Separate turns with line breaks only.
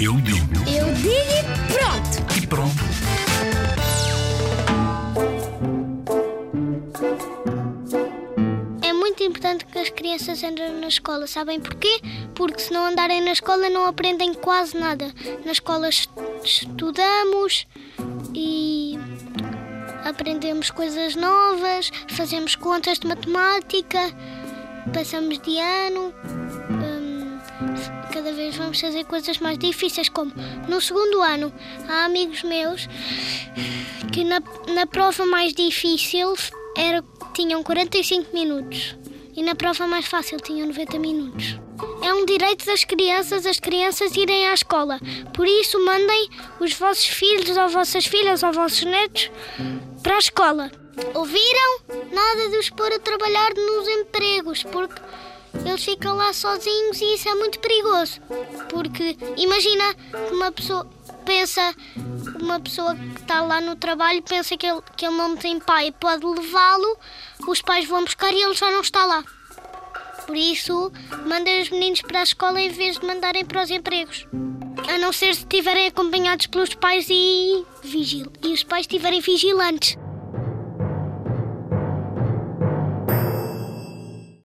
Eu digo
Eu digo e pronto.
e pronto.
É muito importante que as crianças andem na escola, sabem porquê? Porque se não andarem na escola não aprendem quase nada. Na escola est- estudamos e aprendemos coisas novas, fazemos contas de matemática, passamos de ano. hum, cada vez vamos fazer coisas mais difíceis, como no segundo ano há amigos meus que na, na prova mais difícil era, tinham 45 minutos e na prova mais fácil tinham 90 minutos. É um direito das crianças as crianças irem à escola. Por isso, mandem os vossos filhos ou vossas filhas ou vossos netos para a escola. Ouviram? Nada de os pôr a trabalhar nos empregos, porque eles ficam lá sozinhos e isso é muito perigoso. Porque imagina que uma pessoa pensa, uma pessoa que está lá no trabalho pensa que ele, que ele não tem pai, pode levá-lo, os pais vão buscar e ele já não está lá. Por isso, mandem os meninos para a escola em vez de mandarem para os empregos. A não ser se estiverem acompanhados pelos pais e, vigil, e os pais estiverem vigilantes.